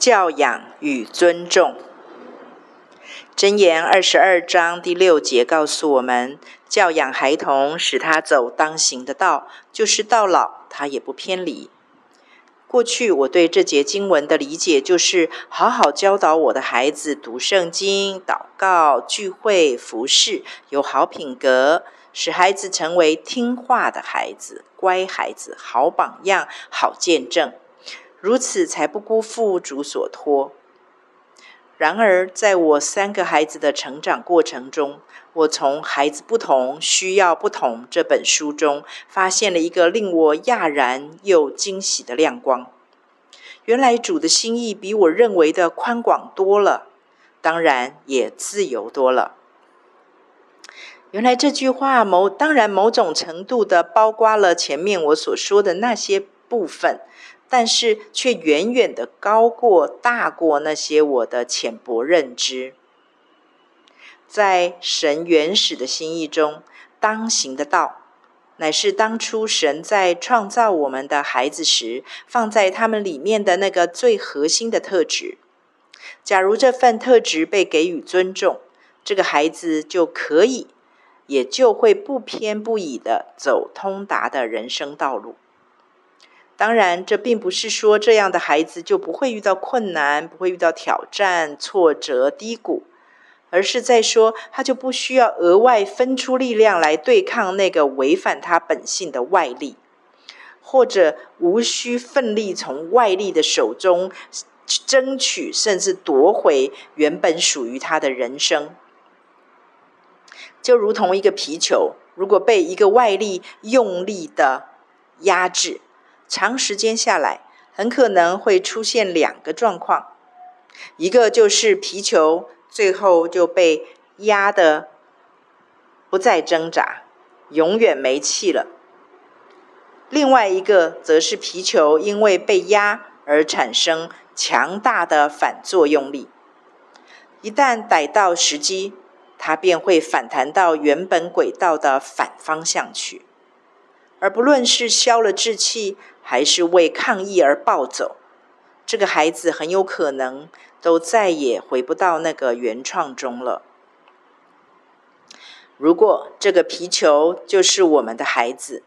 教养与尊重。箴言二十二章第六节告诉我们：教养孩童，使他走当行的道，就是到老他也不偏离。过去我对这节经文的理解，就是好好教导我的孩子读圣经、祷告、聚会、服侍，有好品格，使孩子成为听话的孩子、乖孩子、好榜样、好见证，如此才不辜负主所托。然而，在我三个孩子的成长过程中，我从《孩子不同，需要不同》这本书中，发现了一个令我讶然又惊喜的亮光。原来主的心意比我认为的宽广多了，当然也自由多了。原来这句话某当然某种程度的包括了前面我所说的那些部分。但是却远远的高过、大过那些我的浅薄认知。在神原始的心意中，当行的道，乃是当初神在创造我们的孩子时，放在他们里面的那个最核心的特质。假如这份特质被给予尊重，这个孩子就可以，也就会不偏不倚的走通达的人生道路。当然，这并不是说这样的孩子就不会遇到困难，不会遇到挑战、挫折、低谷，而是在说他就不需要额外分出力量来对抗那个违反他本性的外力，或者无需奋力从外力的手中争取甚至夺回原本属于他的人生。就如同一个皮球，如果被一个外力用力的压制。长时间下来，很可能会出现两个状况：一个就是皮球最后就被压得不再挣扎，永远没气了；另外一个则是皮球因为被压而产生强大的反作用力，一旦逮到时机，它便会反弹到原本轨道的反方向去。而不论是消了志气，还是为抗议而暴走，这个孩子很有可能都再也回不到那个原创中了。如果这个皮球就是我们的孩子，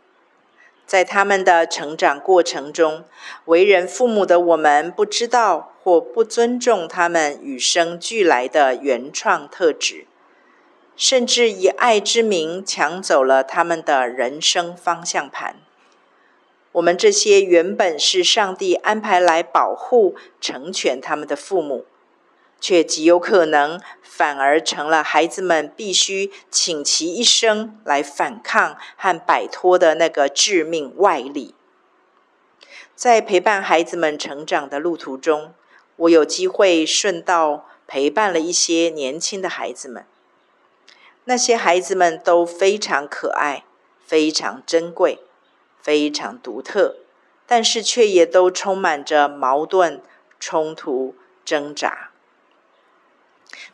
在他们的成长过程中，为人父母的我们不知道或不尊重他们与生俱来的原创特质。甚至以爱之名抢走了他们的人生方向盘。我们这些原本是上帝安排来保护、成全他们的父母，却极有可能反而成了孩子们必须倾其一生来反抗和摆脱的那个致命外力。在陪伴孩子们成长的路途中，我有机会顺道陪伴了一些年轻的孩子们。那些孩子们都非常可爱，非常珍贵，非常独特，但是却也都充满着矛盾、冲突、挣扎。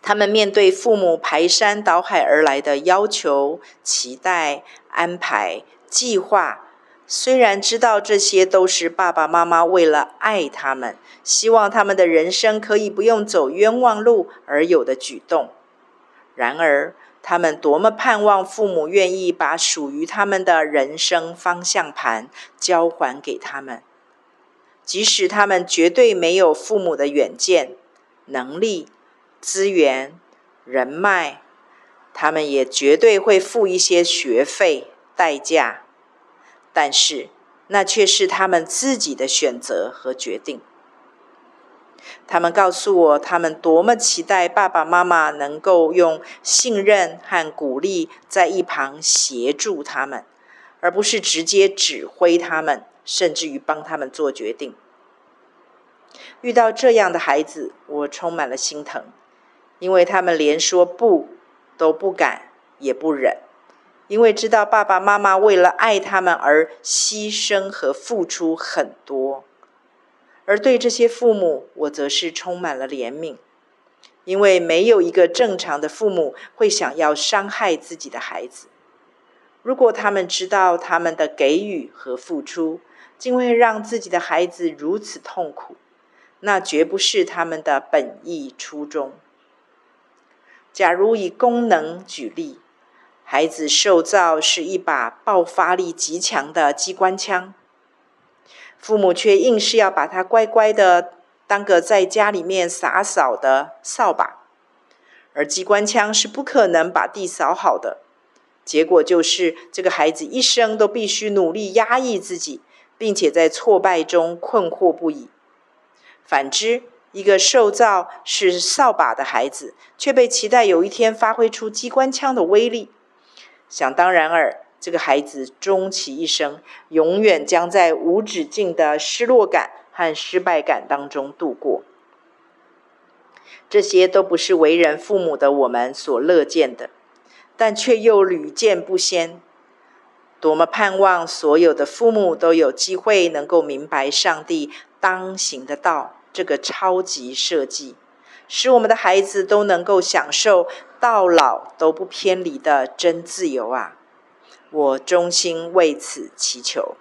他们面对父母排山倒海而来的要求、期待、安排、计划，虽然知道这些都是爸爸妈妈为了爱他们，希望他们的人生可以不用走冤枉路而有的举动，然而，他们多么盼望父母愿意把属于他们的人生方向盘交还给他们，即使他们绝对没有父母的远见、能力、资源、人脉，他们也绝对会付一些学费代价，但是那却是他们自己的选择和决定。他们告诉我，他们多么期待爸爸妈妈能够用信任和鼓励在一旁协助他们，而不是直接指挥他们，甚至于帮他们做决定。遇到这样的孩子，我充满了心疼，因为他们连说不都不敢，也不忍，因为知道爸爸妈妈为了爱他们而牺牲和付出很多。而对这些父母，我则是充满了怜悯，因为没有一个正常的父母会想要伤害自己的孩子。如果他们知道他们的给予和付出，竟会让自己的孩子如此痛苦，那绝不是他们的本意初衷。假如以功能举例，孩子受造是一把爆发力极强的机关枪，父母却硬是要把它乖乖的当个在家里面洒扫的扫把，而机关枪是不可能把地扫好的。结果就是，这个孩子一生都必须努力压抑自己，并且在挫败中困惑不已。反之，一个受造是扫把的孩子，却被期待有一天发挥出机关枪的威力。想当然尔，这个孩子终其一生，永远将在无止境的失落感和失败感当中度过。这些都不是为人父母的我们所乐见的。但却又屡见不鲜，多么盼望所有的父母都有机会能够明白上帝当行的道这个超级设计，使我们的孩子都能够享受到老都不偏离的真自由啊！我衷心为此祈求。